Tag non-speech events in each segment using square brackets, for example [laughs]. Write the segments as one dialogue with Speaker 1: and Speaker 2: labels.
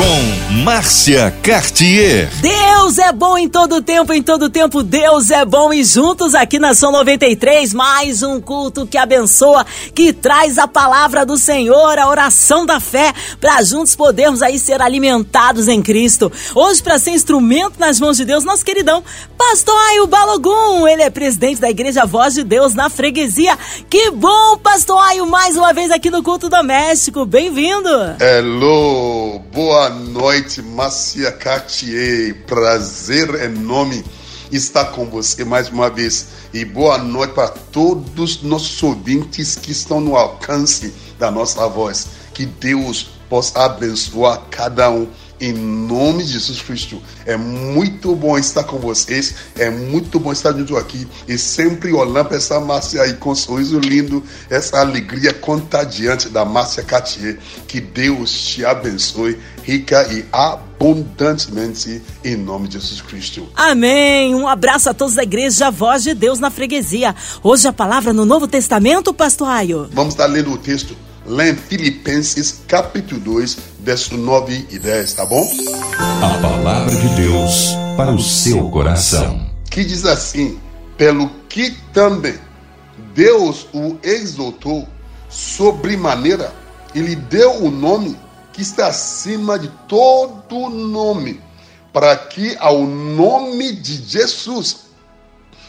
Speaker 1: com Márcia Cartier.
Speaker 2: Deus é bom em todo tempo, em todo tempo Deus é bom e juntos aqui na São 93, mais um culto que abençoa, que traz a palavra do Senhor, a oração da fé, para juntos podermos aí ser alimentados em Cristo. Hoje para ser instrumento nas mãos de Deus, nosso queridão Pastor Aio Balogum, ele é presidente da Igreja Voz de Deus na freguesia. Que bom, Pastor Aio, mais uma vez aqui no culto doméstico. Bem-vindo.
Speaker 3: Hello, boa noite, Márcia Cartier. Prazer enorme estar com você mais uma vez. E boa noite para todos os nossos ouvintes que estão no alcance da nossa voz. Que Deus possa abençoar cada um em nome de Jesus Cristo. É muito bom estar com vocês, é muito bom estar junto aqui e sempre olhando para essa Márcia aí com um sorriso lindo, essa alegria contagiante da Márcia Cartier. Que Deus te abençoe rica e abundantemente em nome de Jesus Cristo.
Speaker 2: Amém. Um abraço a todos da igreja Voz de Deus na freguesia. Hoje a palavra no Novo Testamento, pastor Aio.
Speaker 3: Vamos estar lendo o texto lá em Filipenses capítulo 2, verso 9 e 10, tá bom?
Speaker 1: A palavra de Deus para o seu coração.
Speaker 3: Que diz assim: Pelo que também Deus o exaltou sobremaneira e lhe deu o nome que está acima de todo nome, para que ao nome de Jesus,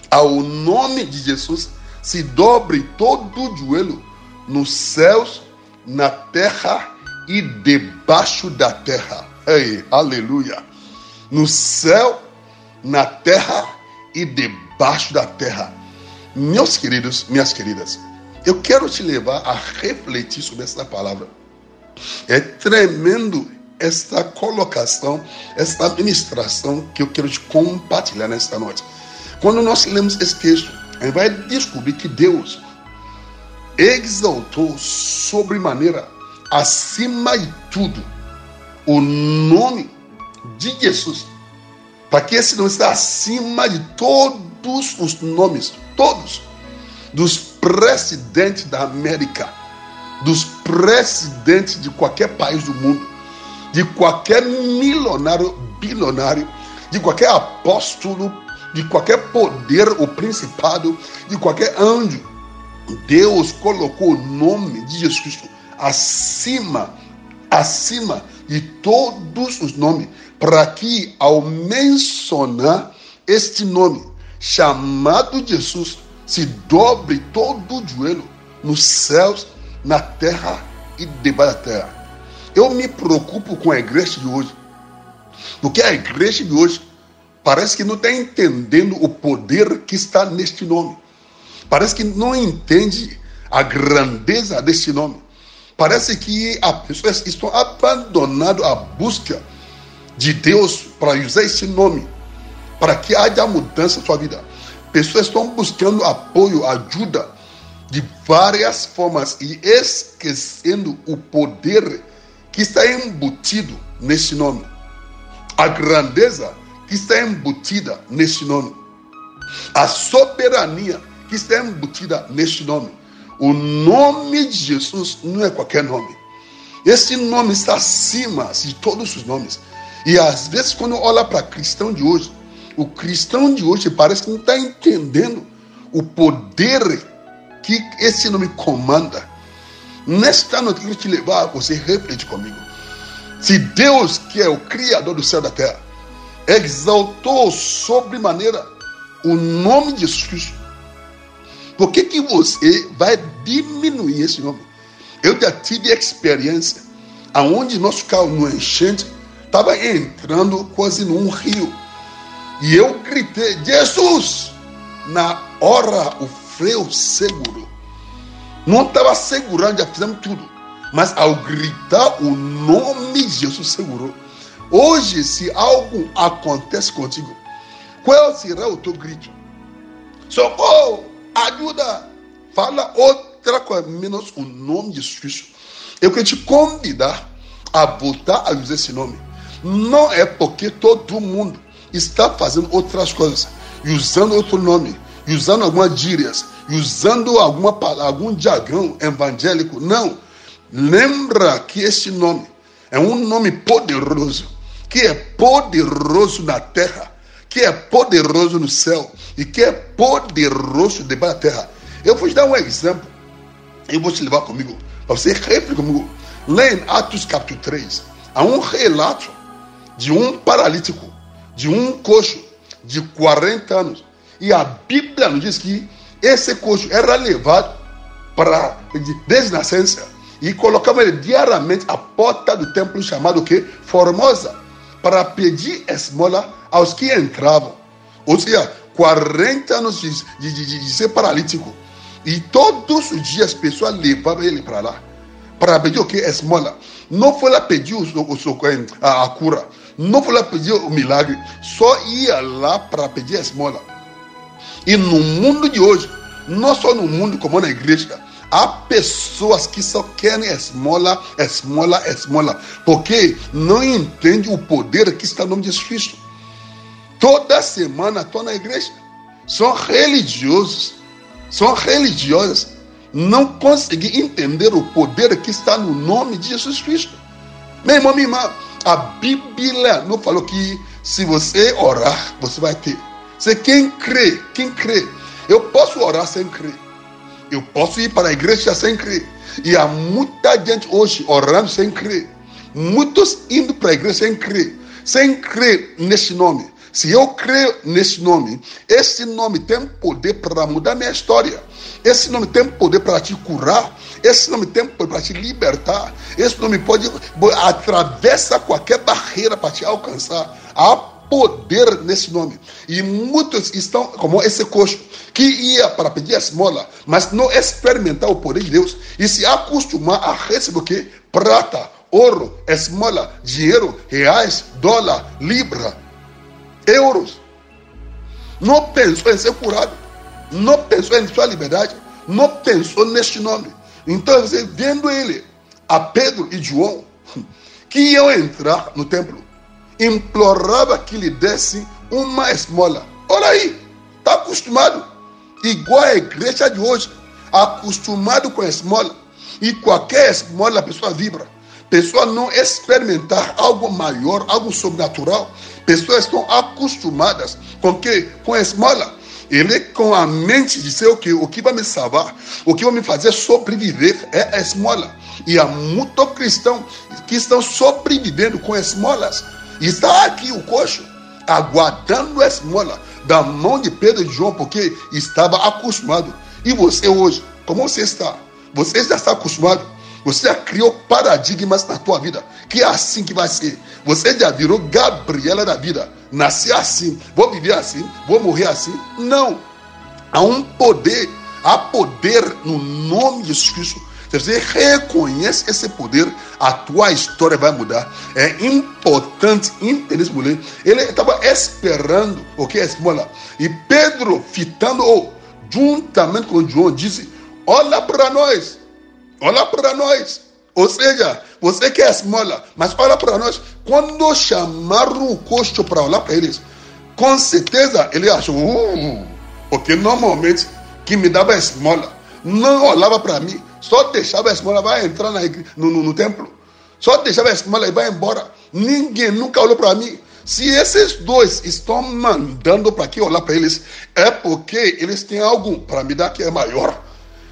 Speaker 3: ao nome de Jesus, se dobre todo o joelho nos céus, na terra e debaixo da terra. Ei, aleluia! No céu, na terra e debaixo da terra. Meus queridos, minhas queridas, eu quero te levar a refletir sobre essa palavra. É tremendo esta colocação, esta administração que eu quero te compartilhar nesta noite. Quando nós lemos esse texto, a gente vai descobrir que Deus exaltou sobremaneira, acima de tudo, o nome de Jesus, para que esse nome está acima de todos os nomes, todos, dos presidentes da América, dos presidentes de qualquer país do mundo, de qualquer milionário, bilionário, de qualquer apóstolo, de qualquer poder ou principado, de qualquer anjo, Deus colocou o nome de Jesus Cristo acima, acima de todos os nomes, para que ao mencionar este nome, chamado Jesus, se dobre todo o joelho nos céus, na terra e debaixo da terra. Eu me preocupo com a igreja de hoje, porque a igreja de hoje parece que não está entendendo o poder que está neste nome. Parece que não entende a grandeza desse nome. Parece que as pessoas estão abandonando a busca de Deus para usar esse nome, para que haja mudança na sua vida. Pessoas estão buscando apoio, ajuda de várias formas e esquecendo o poder que está embutido nesse nome. A grandeza que está embutida nesse nome. A soberania que está embutida neste nome. O nome de Jesus não é qualquer nome. Esse nome está acima de todos os nomes. E às vezes, quando olha para cristão de hoje, o cristão de hoje parece que não está entendendo o poder que esse nome comanda. Nesta noite, eu quero te levar a você refletir comigo. Se Deus, que é o Criador do céu e da terra, exaltou sobremaneira o nome de Jesus por que, que você vai diminuir esse nome? Eu já tive experiência aonde nosso carro no enchente estava entrando quase num rio. E eu gritei, Jesus! Na hora o freio segurou. Não estava segurando, já fizemos tudo. Mas ao gritar o nome Jesus segurou. Hoje, se algo acontece contigo, qual será o teu grito? Socorro! Ajuda. Fala outra coisa, menos o nome de Jesus Eu quero te convidar a voltar a usar esse nome. Não é porque todo mundo está fazendo outras coisas, usando outro nome, usando algumas gírias, usando alguma, algum jargão evangélico. Não. Lembra que este nome é um nome poderoso, que é poderoso na terra, que é poderoso no céu e que é poderoso debaixo da terra. Eu vou te dar um exemplo. Eu vou te levar comigo, para você refletir comigo. Lá em Atos capítulo 3, há um relato de um paralítico, de um coxo de 40 anos. E a Bíblia nos diz que esse coxo era levado para desde nascença e colocava ele diariamente à porta do templo chamado que Formosa para pedir esmola aos que entravam. Ou seja, 40 anos de, de, de, de ser paralítico. E todos os dias as pessoas levavam ele para lá. Para pedir o que? Esmola. Não foi lá pedir o, o, a, a cura. Não foi lá pedir o milagre. Só ia lá para pedir esmola. E no mundo de hoje, não só no mundo como na igreja, há pessoas que só querem esmola, esmola, esmola, porque não entendem o poder que está no nome de Jesus Cristo. Toda semana estou na igreja. São religiosos, são religiosas. Não conseguem entender o poder que está no nome de Jesus Cristo. Meu irmão, minha irmã, a Bíblia não falou que se você orar, você vai ter. Você quem crê, quem crê. Eu posso orar sem crer. Eu posso ir para a igreja sem crer. E há muita gente hoje orando sem crer. Muitos indo para a igreja sem crer. Sem crer nesse nome. Se eu creio nesse nome, esse nome tem poder para mudar minha história. Esse nome tem poder para te curar. Esse nome tem poder para te libertar. Esse nome pode atravessar qualquer barreira para te alcançar. Há poder nesse nome. E muitos estão, como esse coxo, que ia para pedir esmola, mas não experimentar o poder de Deus e se acostumar a receber o que? Prata, ouro, esmola, dinheiro, reais, dólar, libra euros. Não pensou em ser curado. Não pensou em sua liberdade. Não pensou neste nome. Então, vendo ele, a Pedro e João, que iam entrar no templo, implorava que lhe dessem uma esmola. Olha aí, está acostumado. Igual a igreja de hoje, acostumado com a esmola. E qualquer esmola a pessoa vibra. Pessoa não experimentar algo maior, algo sobrenatural, Pessoas estão acostumadas com que com a esmola. Ele com a mente de ser o que o que vai me salvar, o que vai me fazer sobreviver é a esmola. E há muitos cristãos que estão sobrevivendo com esmolas. E está aqui o coxo aguardando a esmola da mão de Pedro e de João, porque estava acostumado. E você hoje, como você está? Você já está acostumado você já criou paradigmas na tua vida, que é assim que vai ser. Você já virou Gabriela da vida. Nasci assim, vou viver assim, vou morrer assim. Não. Há um poder, há poder no nome de Jesus Cristo. Se você reconhece esse poder, a tua história vai mudar. É importante entender esse mulher. Ele estava esperando o que é. E Pedro, fitando-o, juntamente com João, disse: Olha para nós. Olha para nós. Ou seja, você quer esmola, mas olha para nós. Quando chamaram o coxo para olhar para eles, com certeza ele achou, uh, porque normalmente quem me dava esmola não olhava para mim, só deixava a esmola, vai entrar na, no, no, no templo, só deixava a esmola e vai embora. Ninguém nunca olhou para mim. Se esses dois estão mandando para que olhar para eles, é porque eles têm algo para me dar que é maior.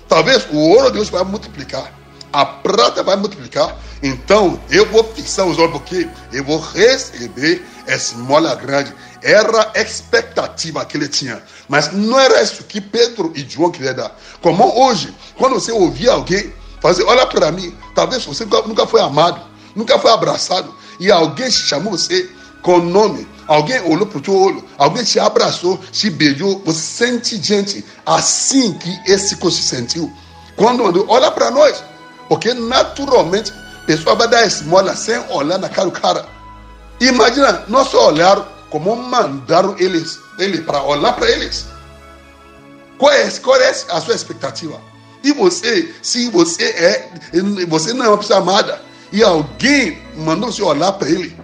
Speaker 3: Talvez o ouro de Deus vai multiplicar, a prata vai multiplicar. Então eu vou fixar os olhos porque eu vou receber essa mola grande. Era a expectativa que ele tinha, mas não era isso que Pedro e João queriam dar. Como hoje, quando você ouvir alguém fazer, olha para mim, talvez você nunca foi amado, nunca foi abraçado, e alguém chamou você com nome, alguém olhou para o teu olho, alguém te abraçou, te beijou, você sente gente assim que esse corpo se sentiu. Quando olha para nós, porque naturalmente a pessoa vai dar esmola sem olhar na cara do cara. Imagina, nosso olhar como mandaram eles, ele para olhar para eles. Qual é, qual é a sua expectativa? E você, se você é, você não é uma pessoa amada, e alguém mandou você olhar para ele,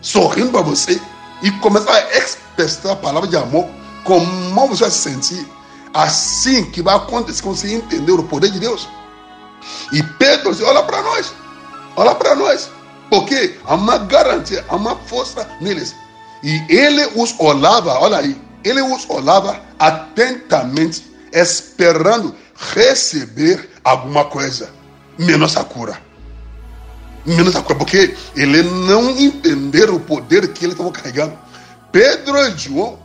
Speaker 3: sorrindo para você, e começar a expressar a palavra de amor, como você vai se sentir? Assim que vai acontecer quando você entender o poder de Deus. E Pedro disse: Olha para nós, olha para nós, porque há uma garantia, há uma força neles. E ele os olhava, olha aí, ele os olhava atentamente, esperando receber alguma coisa, menos a cura. Menos a cura, porque ele não entenderam o poder que ele estava carregando. Pedro e João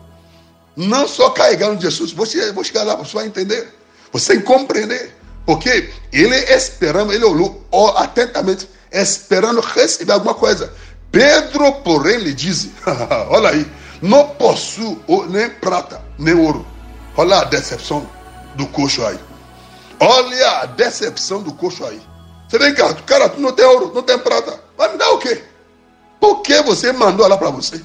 Speaker 3: não só carregaram Jesus, você, vou chegar lá, você vai entender, você que compreender, porque ele esperando, ele olhou atentamente, esperando receber alguma coisa. Pedro, porém, lhe disse: [laughs] Olha aí, não possuo nem prata, nem ouro. Olha a decepção do coxo aí. Olha a decepção do coxo aí. Você vem cá, cara, tu não tem ouro, não tem prata. Vai me dar o quê? Por que você mandou lá para você?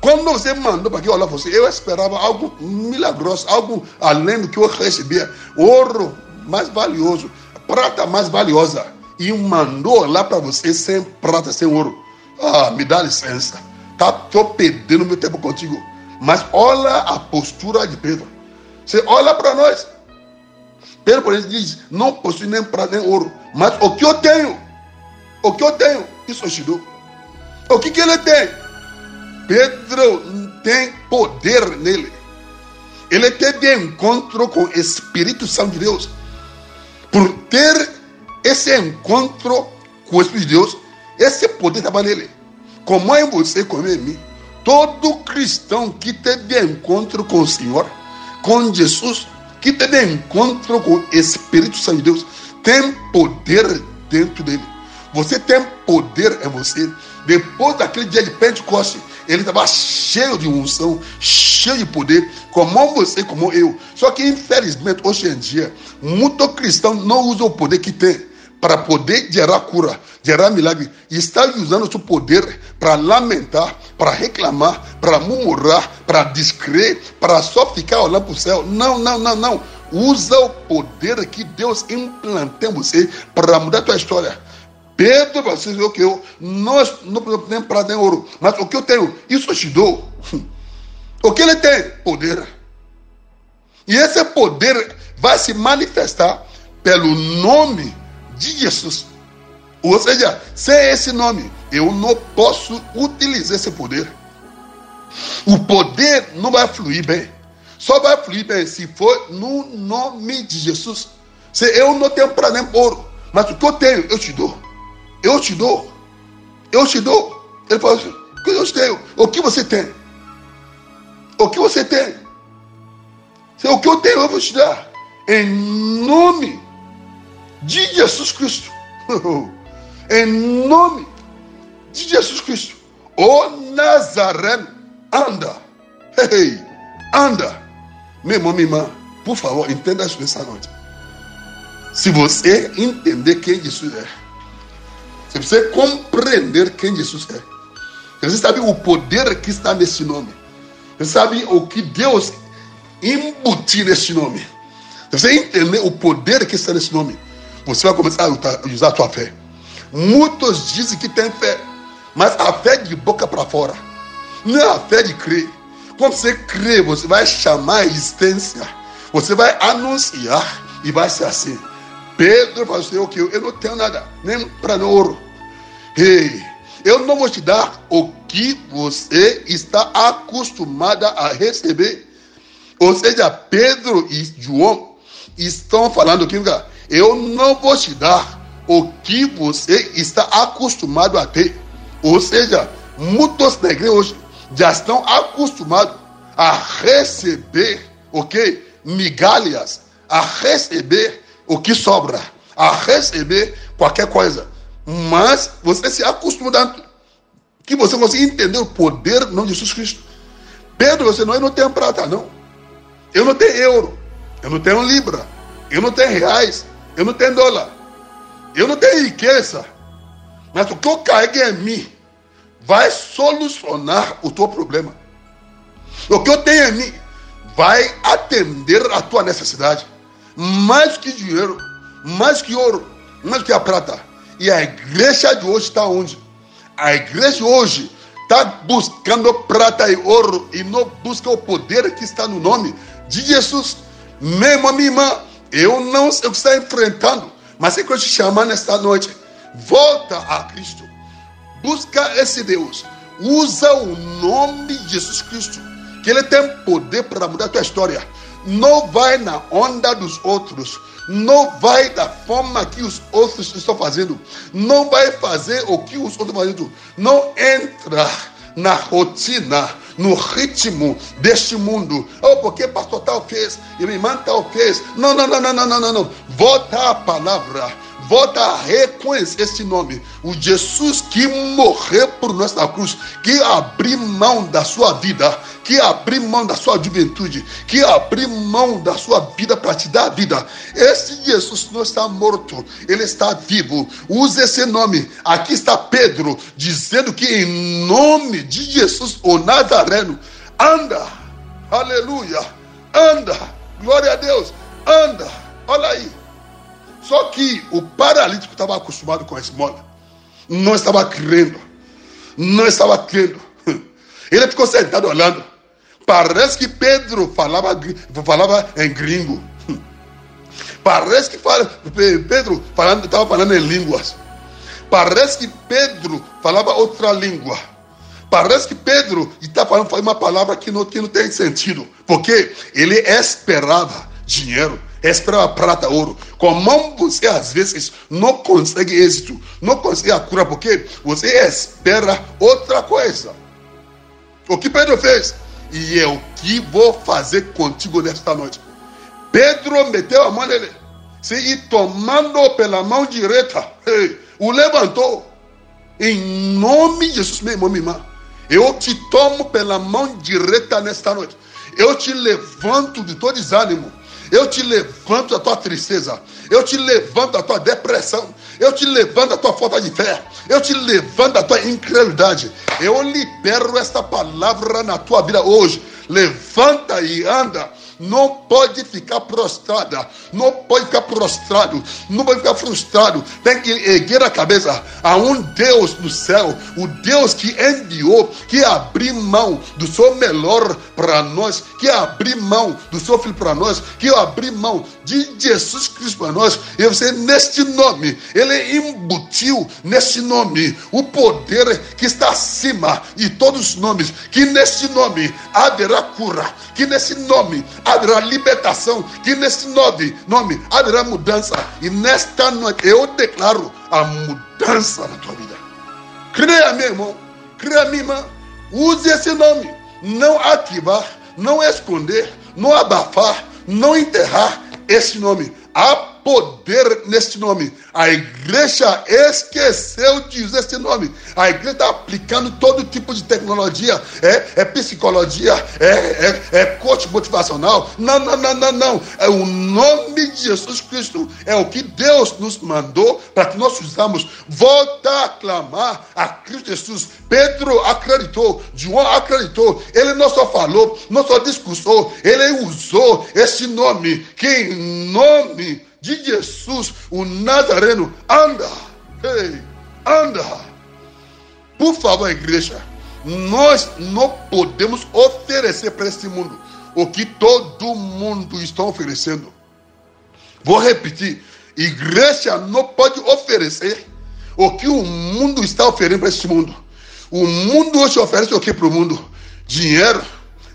Speaker 3: Quando você mandou para que olhar você, eu esperava algo milagroso, algo além do que eu recebia. Ouro mais valioso, prata mais valiosa. E mandou lá para você sem prata, sem ouro. Ah, me dá licença. Tá, tô perdendo meu tempo contigo. Mas olha a postura de Pedro. Você olha para nós. Pedro, por exemplo, diz: Não possui nem prata nem ouro. Mas o que eu tenho, o que eu tenho, isso eu te dou. O que, que ele tem? Pedro tem poder nele. Ele teve encontro com o Espírito Santo de Deus. Por ter esse encontro com o Espírito de Deus, esse poder estava nele. Como é você, como é em mim. Todo cristão que teve encontro com o Senhor, com Jesus, que teve encontro com o Espírito Santo de Deus, tem poder dentro dele. Você tem poder em você. Depois daquele dia de Pentecoste, ele estava cheio de unção, cheio de poder, como você, como eu. Só que, infelizmente, hoje em dia, muito cristão não usa o poder que tem para poder gerar cura, gerar milagre, e está usando seu poder para lamentar, para reclamar, para murmurar, para descrer, para só ficar olhando para o céu. Não, não, não, não. Usa o poder que Deus implantou em você para mudar a tua história. Pedro vai o que eu não, não tenho prata nem ouro, mas o que eu tenho, isso eu te dou. [laughs] O que ele tem? Poder. E esse poder vai se manifestar pelo nome Jesus. Ou seja, sem esse nome, eu não posso utilizar esse poder. O poder não vai fluir bem. Só vai fluir bem se for no nome de Jesus. Se eu não tenho para nem ouro, mas o que eu tenho, eu te dou. Eu te dou. Eu te dou. Ele falou assim: o que eu te tenho? O que você tem? O que você tem? O que eu tenho, eu vou te dar. Em nome de Jesus Cristo. [laughs] em nome de Jesus Cristo. O Nazareno, anda. Ei, anda. Meu irmão, minha irmã, por favor, entenda isso nessa noite. Se você entender quem Jesus é, você precisa compreender quem Jesus é. Você sabe o poder que está nesse nome. Você sabe o que Deus embutiu nesse nome. Você entender o poder que está nesse nome. Você vai começar a usar a sua fé. Muitos dizem que tem fé, mas a fé de boca para fora. Não é a fé de crer. Quando você crê, você vai chamar a existência. Você vai anunciar e vai ser assim. Pedro falou assim: okay, eu não tenho nada, nem para ouro. Ei, eu não vou te dar o que você está acostumada a receber. Ou seja, Pedro e João estão falando aqui, eu não vou te dar o que você está acostumado a ter. Ou seja, muitos na igreja hoje já estão acostumados a receber, ok? Migalhas, a receber o que sobra, a receber qualquer coisa. Mas você se acostuma tanto que você consiga entender o poder não de Jesus Cristo. Pedro, você não, eu não tenho prata, não. Eu não tenho euro. Eu não tenho libra. Eu não tenho reais. Eu não tenho dólar. Eu não tenho riqueza. Mas o que eu carrego em mim vai solucionar o teu problema. O que eu tenho em mim vai atender a tua necessidade. Mais que dinheiro, mais que ouro, mais que a prata. E a igreja de hoje está onde? A igreja hoje está buscando prata e ouro e não busca o poder que está no nome de Jesus. Mesmo a minha irmã, eu não sei o que está enfrentando, mas é que eu te chamar nesta noite. Volta a Cristo. Busca esse Deus. Usa o nome de Jesus Cristo, que Ele tem poder para mudar a tua história. Não vai na onda dos outros. Não vai da forma que os outros estão fazendo. Não vai fazer o que os outros estão fazendo. Não entra na rotina, no ritmo deste mundo. Oh, porque pastor tal fez e irmã tal fez. Não, não, não, não, não, não, não. Volta a palavra volta a reconhecer esse nome. O Jesus que morreu por nós na cruz, que abriu mão da sua vida, que abriu mão da sua juventude, que abriu mão da sua vida para te dar vida. Esse Jesus não está morto, ele está vivo. Use esse nome. Aqui está Pedro dizendo que em nome de Jesus, o Nazareno, anda, aleluia, anda, glória a Deus, anda, olha aí. Só que o paralítico estava acostumado com a esmola. Não estava crendo. Não estava crendo. [laughs] Ele ficou sentado olhando. Parece que Pedro falava, falava em gringo. [laughs] Parece que fala, Pedro falando, estava falando em línguas. Parece que Pedro falava outra língua. Parece que Pedro está falando uma palavra que não, que não tem sentido. Porque ele esperava dinheiro espera prata, ouro. Como você às vezes não consegue êxito, não consegue a cura, porque você espera outra coisa. O que Pedro fez? E é o que vou fazer contigo nesta noite. Pedro meteu a mão nele, se e tomando pela mão direita, o levantou. Em nome de Jesus, meu irmão, minha irmã, eu te tomo pela mão direita nesta noite. Eu te levanto de todo desânimo. Eu te levanto da tua tristeza. Eu te levanto da tua depressão. Eu te levanto da tua falta de fé. Eu te levanto da tua incredulidade. Eu libero esta palavra na tua vida hoje. Levanta e anda não pode ficar prostrada, não pode ficar prostrado, não pode ficar frustrado. Tem que erguer a cabeça a um Deus do céu, o Deus que enviou, que abriu mão do seu melhor para nós, que abriu mão do seu filho para nós, que abriu mão de Jesus Cristo para nós. E você, neste nome, ele embutiu neste nome o poder que está acima de todos os nomes, que neste nome haverá cura, que nesse nome haverá libertação, que nesse nome, nome haverá mudança. E nesta noite eu declaro a mudança na tua vida. Creia, meu irmão, creia, minha irmã. Use esse nome. Não ativar, não esconder, não abafar, não enterrar esse nome. Há poder neste nome. A igreja esqueceu de usar esse nome. A igreja está aplicando todo tipo de tecnologia. É, é psicologia, é, é, é coach motivacional. Não, não, não, não, não. É o nome de Jesus Cristo. É o que Deus nos mandou para que nós usamos. Volta a clamar a Cristo Jesus. Pedro acreditou, João acreditou. Ele não só falou, não só discursou, ele usou esse nome. Que nome de Jesus, o Nazareno, anda, ei, anda. Por favor, igreja, nós não podemos oferecer para este mundo o que todo mundo está oferecendo. Vou repetir: igreja não pode oferecer o que o mundo está oferecendo para este mundo. O mundo hoje oferece o que para o mundo? Dinheiro,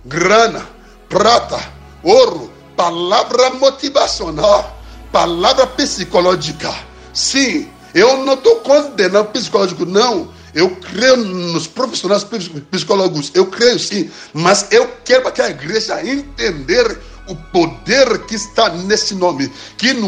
Speaker 3: grana, prata, ouro, palavra motivacional palavra psicológica. Sim, eu não estou condenando psicológico, não. Eu creio nos profissionais psicólogos, eu creio sim, mas eu quero que a igreja entender o poder que está nesse nome, que no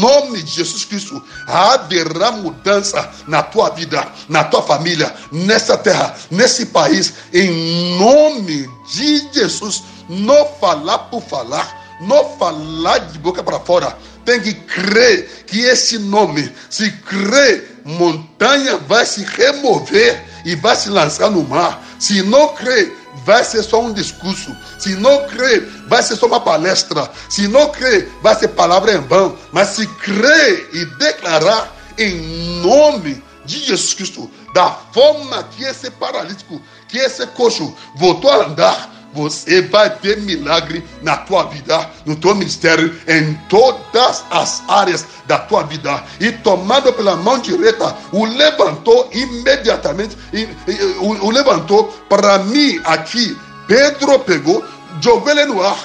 Speaker 3: nome de Jesus Cristo haverá mudança na tua vida, na tua família, nessa terra, nesse país, em nome de Jesus. Não falar por falar, não falar de boca para fora, tem que crer que esse nome, se crer, montanha vai se remover e vai se lançar no mar. Se não crer, vai ser só um discurso. Se não crer, vai ser só uma palestra. Se não crer, vai ser palavra em vão. Mas se crer e declarar em nome de Jesus Cristo, da forma que esse paralítico, que esse coxo voltou a andar, você vai ter milagre na tua vida, no teu ministério, em todas as áreas da tua vida. E tomado pela mão direita, o levantou imediatamente, e, e, o, o levantou para mim aqui. Pedro pegou, jogou ele no ar,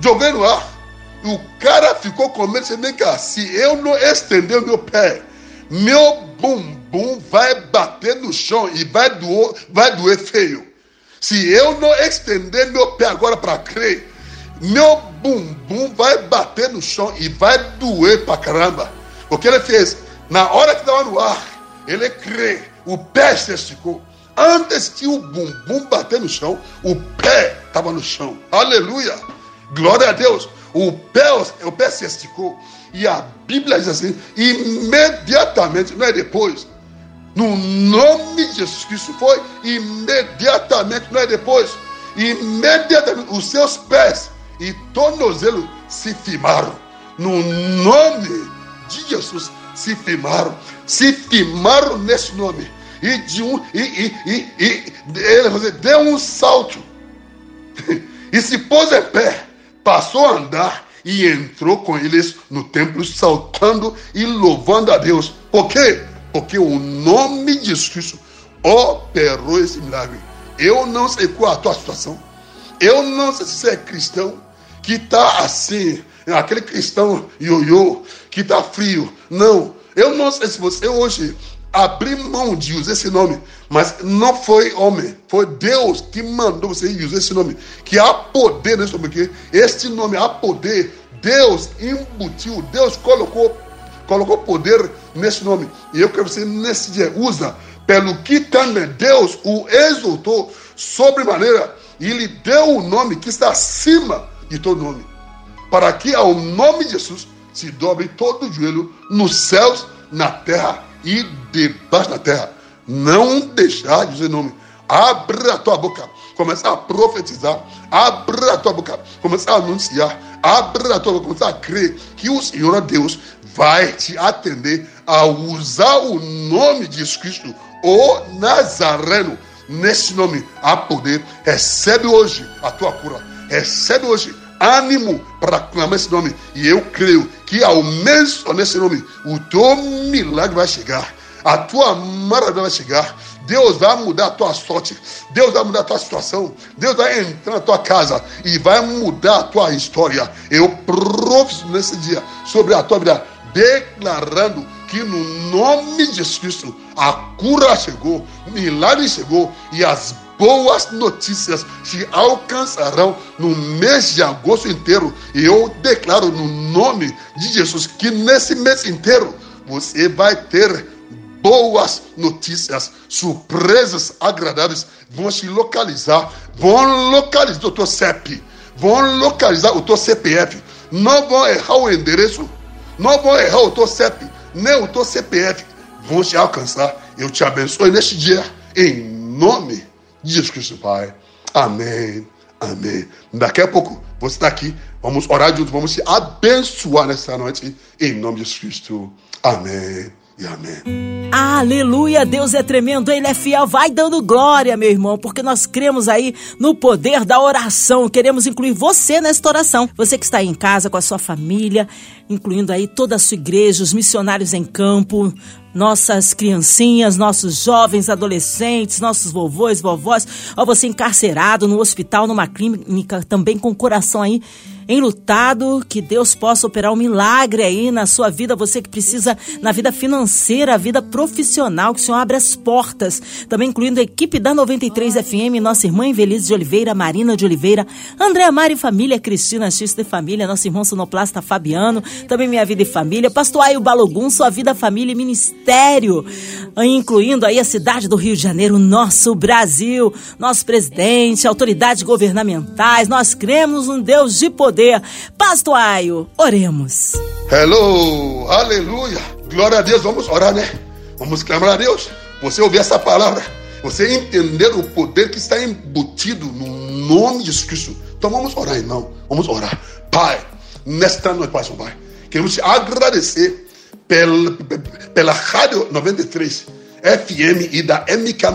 Speaker 3: jogou ele no ar. O cara ficou com medo, nem cá, se eu não estender o meu pé, meu bumbum vai bater no chão e vai doer, vai doer feio. Se eu não estender meu pé agora para crer, meu bumbum vai bater no chão e vai doer para caramba. O que ele fez? Na hora que estava no ar, ele crê, o pé se esticou. Antes que o bumbum bater no chão, o pé estava no chão. Aleluia! Glória a Deus! O pé, o pé se esticou. E a Bíblia diz assim: imediatamente, não é depois, no nome de Jesus Cristo foi imediatamente, não é depois. Imediatamente os seus pés e tornozelo se firmaram. No nome de Jesus se firmaram. Se firmaram nesse nome. E de um e, e, e, e ele deu um salto. [laughs] e se pôs em pé, passou a andar e entrou com eles no templo saltando e louvando a Deus. Por quê? Porque o nome de Jesus operou esse milagre. Eu não sei qual é a tua situação. Eu não sei se você é cristão que está assim, aquele cristão ioiô, que está frio. Não. Eu não sei se você hoje abriu mão de usar esse nome, mas não foi homem, foi Deus que mandou você usar esse nome. Que há poder nesse nome aqui. Este nome há poder. Deus embutiu, Deus colocou colocou poder nesse nome. E eu quero que você, nesse dia, usa, pelo que também Deus o exaltou sobremaneira e lhe deu o nome que está acima de todo nome. Para que ao nome de Jesus se dobre todo o joelho nos céus, na terra e debaixo da terra. Não deixar de dizer nome. Abra a tua boca, começa a profetizar. Abra a tua boca, começa a anunciar. Abra a tua boca, começa a crer que o Senhor Deus vai te atender a usar o nome de Jesus Cristo, o Nazareno. Nesse nome há poder. Recebe hoje a tua cura. Recebe hoje ânimo para clamar esse nome. E eu creio que ao menos nesse nome o teu milagre vai chegar. A tua maravilha vai chegar. Deus vai mudar a tua sorte. Deus vai mudar a tua situação. Deus vai entrar na tua casa e vai mudar a tua história. Eu professo nesse dia sobre a tua vida declarando que no nome de Jesus Cristo a cura chegou, o milagre chegou e as boas notícias te alcançarão no mês de agosto inteiro. E eu declaro no nome de Jesus que nesse mês inteiro você vai ter boas notícias, surpresas agradáveis vão te localizar, vão localizar o teu CEP, vão localizar o teu CPF, não vão errar o endereço não vão errar o teu CEP, nem o teu CPF. Vão te alcançar. Eu te abençoe neste dia, em nome de Jesus Cristo, Pai. Amém. Amém. Daqui a pouco você está aqui. Vamos orar juntos, vamos te abençoar nesta noite, em nome de Jesus Cristo. Amém e amém.
Speaker 2: Aleluia, Deus é tremendo, Ele é fiel. Vai dando glória, meu irmão, porque nós cremos aí no poder da oração. Queremos incluir você nesta oração. Você que está aí em casa com a sua família, incluindo aí toda a sua igreja, os missionários em campo, nossas criancinhas, nossos jovens, adolescentes, nossos vovôs, vovós, ó, você encarcerado no hospital, numa clínica, também com o coração aí enlutado, que Deus possa operar um milagre aí na sua vida, você que precisa na vida financeira, vida profissional, que o Senhor abre as portas, também incluindo a equipe da 93 FM, nossa irmã Invelise de Oliveira, Marina de Oliveira, André Mari Família, Cristina X de Família, nosso irmão sonoplasta Fabiano, também Minha Vida e Família, Pastor Aio Balogum, Sua Vida, Família e Ministério, incluindo aí a cidade do Rio de Janeiro, nosso Brasil, nosso presidente, autoridades governamentais, nós cremos um Deus de poder poder. Pastoaio, oremos.
Speaker 3: Hello, aleluia. Glória a Deus, vamos orar, né? Vamos clamar a Deus. Você ouvir essa palavra, você entender o poder que está embutido no nome de Jesus Cristo. Então vamos orar, irmão. Vamos orar. Pai, nesta noite, Pai, Pai, queremos te agradecer pela, pela Rádio 93 FM e da MK,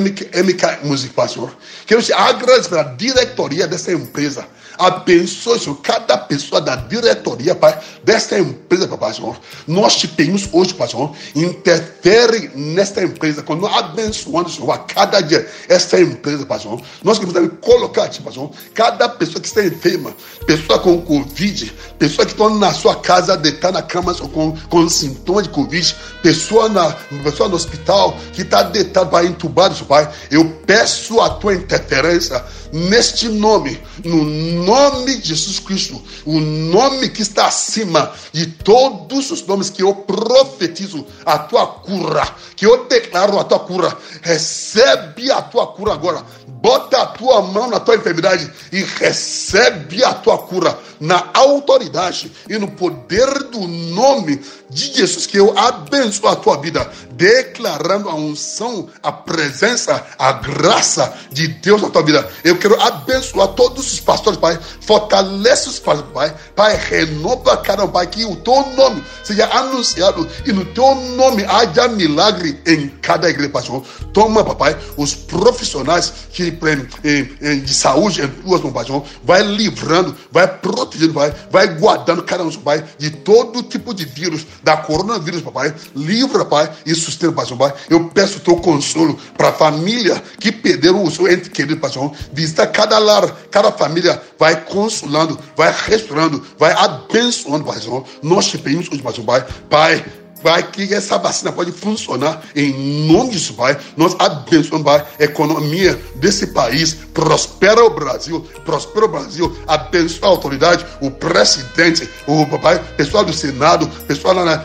Speaker 3: MK, MK Music, pastor. Quero te agradecer pela diretoria dessa empresa Abençoe, Senhor, cada pessoa da diretoria, Pai, desta empresa, Pai, Senhor. Nós te pedimos hoje, Pai, Senhor, interfere nesta empresa, quando abençoando, Senhor, a cada dia, esta empresa, Pai, Senhor. Nós queremos colocar, Pai, Senhor, cada pessoa que está enferma, pessoa com Covid, pessoa que está na sua casa, deitada na cama com, com sintomas de Covid, pessoa, na, pessoa no hospital que está deitada, Pai, entubado, Pai. Eu peço a tua interferência neste nome, no nome de Jesus Cristo, o nome que está acima de todos os nomes que eu profetizo a tua cura, que eu declaro a tua cura. Recebe a tua cura agora. Bota a tua mão na tua enfermidade e recebe a tua cura na autoridade e no poder do nome de Jesus, que eu abençoo a tua vida, declarando a unção, a presença, a graça de Deus na tua vida. Eu quero abençoar todos os pastores, Pai. Fortalece os pastores, Pai. Pai, renova cada um, Pai, que o teu nome seja anunciado e no teu nome haja milagre em cada igreja, Pastor. Toma, papai, os profissionais que, de saúde em tuas mãos, Pastor. Vai livrando, vai protegendo, Pai. Vai guardando cada um, Pai, de todo tipo de vírus, da coronavírus, papai. Livra, Pai, e sustenta, Pai. Eu peço o teu consolo para a família que perderam o seu ente querido, Pastor. Visita cada lar, cada família, vai consolando, vai restaurando, vai abençoando, Pastor. Nós te pedimos hoje, Pastor, Pai. Pai, Pai, que essa vacina pode funcionar em nome disso, Pai. Nós abençoamos, Pai, a economia desse país. Prospera o Brasil, prospera o Brasil. Abençoa a autoridade, o presidente, o Pai, pessoal do Senado, pessoal lá, na,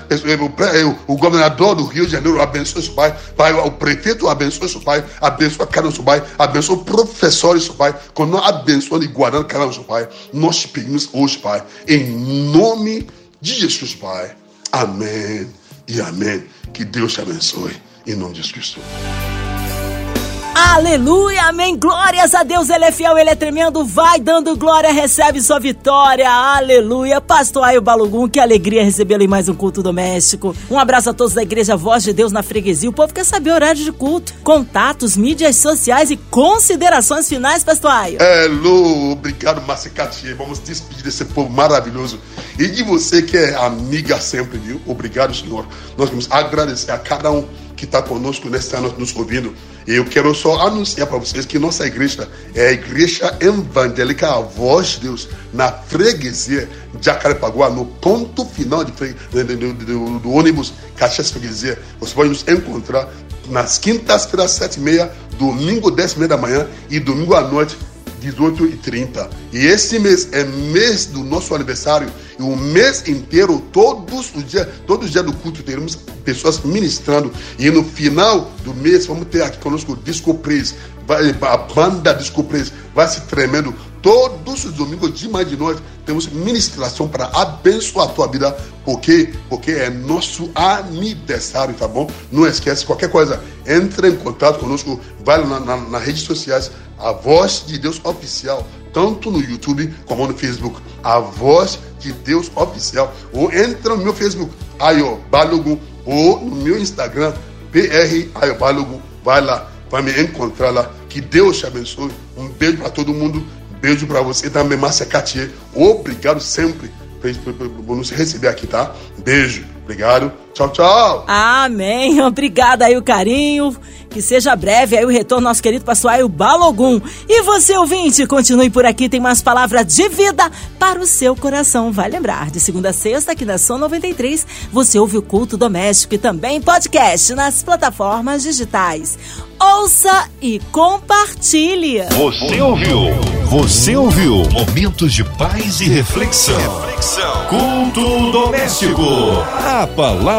Speaker 3: o, o, governador do Rio de Janeiro, abençoa isso, Pai. Pai, o prefeito abençoa isso, Pai. Abençoa um, Pai. Abençoa o professor, isso, Pai. Quando nós abençoamos e cada um, Pai, nós pedimos hoje, Pai, em nome de Jesus, Pai. Amém e amém. Que Deus te abençoe. Em nome de Jesus Cristo.
Speaker 2: Aleluia, amém. Glórias a Deus, Ele é fiel, Ele é tremendo. Vai dando glória, recebe sua vitória. Aleluia. Pastor Aio Balugum, que alegria recebê-lo em mais um culto doméstico. Um abraço a todos da Igreja Voz de Deus na Freguesia. O povo quer saber horário de culto, contatos, mídias sociais e considerações finais, Pastor Aio.
Speaker 3: Hello, obrigado, Márcia Catia. Vamos despedir desse povo maravilhoso. E de você que é amiga sempre, viu? Obrigado, Senhor. Nós vamos agradecer a cada um que está conosco nesse ano nos ouvindo. Eu quero só anunciar para vocês que nossa igreja é a Igreja Evangélica A Voz de Deus, na freguesia de Jacarepaguá, no ponto final de, do, do, do ônibus Caxias Freguesia. Você pode nos encontrar nas quintas-feiras, sete e meia, domingo, dez e meia da manhã e domingo à noite, 18 e 30. E esse mês é mês do nosso aniversário e o mês inteiro, todos os dias, todos os dias do culto, teremos pessoas ministrando. E no final do mês, vamos ter aqui conosco o Disco Praise. Vai, a banda Disco Praise vai se tremendo. Todos os domingos, de manhã de noite, temos ministração para abençoar a tua vida. Por quê? Porque é nosso aniversário, tá bom? Não esquece, qualquer coisa, entre em contato conosco, vai na, na, nas redes sociais, a Voz de Deus Oficial, tanto no YouTube como no Facebook. A Voz de Deus Oficial. Ou entra no meu Facebook, Ayo Balogo, ou no meu Instagram, PR Ayo Balogo. Vai lá, vai me encontrar lá. Que Deus te abençoe. Um beijo para todo mundo. Beijo para você também, Márcia Catier. Obrigado sempre por nos receber aqui, tá? Beijo. Obrigado. Tchau, tchau.
Speaker 2: Amém. [laughs] Obrigada aí o carinho. Que seja breve aí o retorno nosso querido pastor Ayo Balogum. E você, ouvinte, continue por aqui. Tem mais palavras de vida para o seu coração. Vai lembrar, de segunda a sexta, aqui na São 93, você ouve o culto doméstico e também podcast nas plataformas digitais. Ouça e compartilhe.
Speaker 1: Você ouviu? Você ouviu? Momentos de paz e reflexão. reflexão. Culto doméstico. A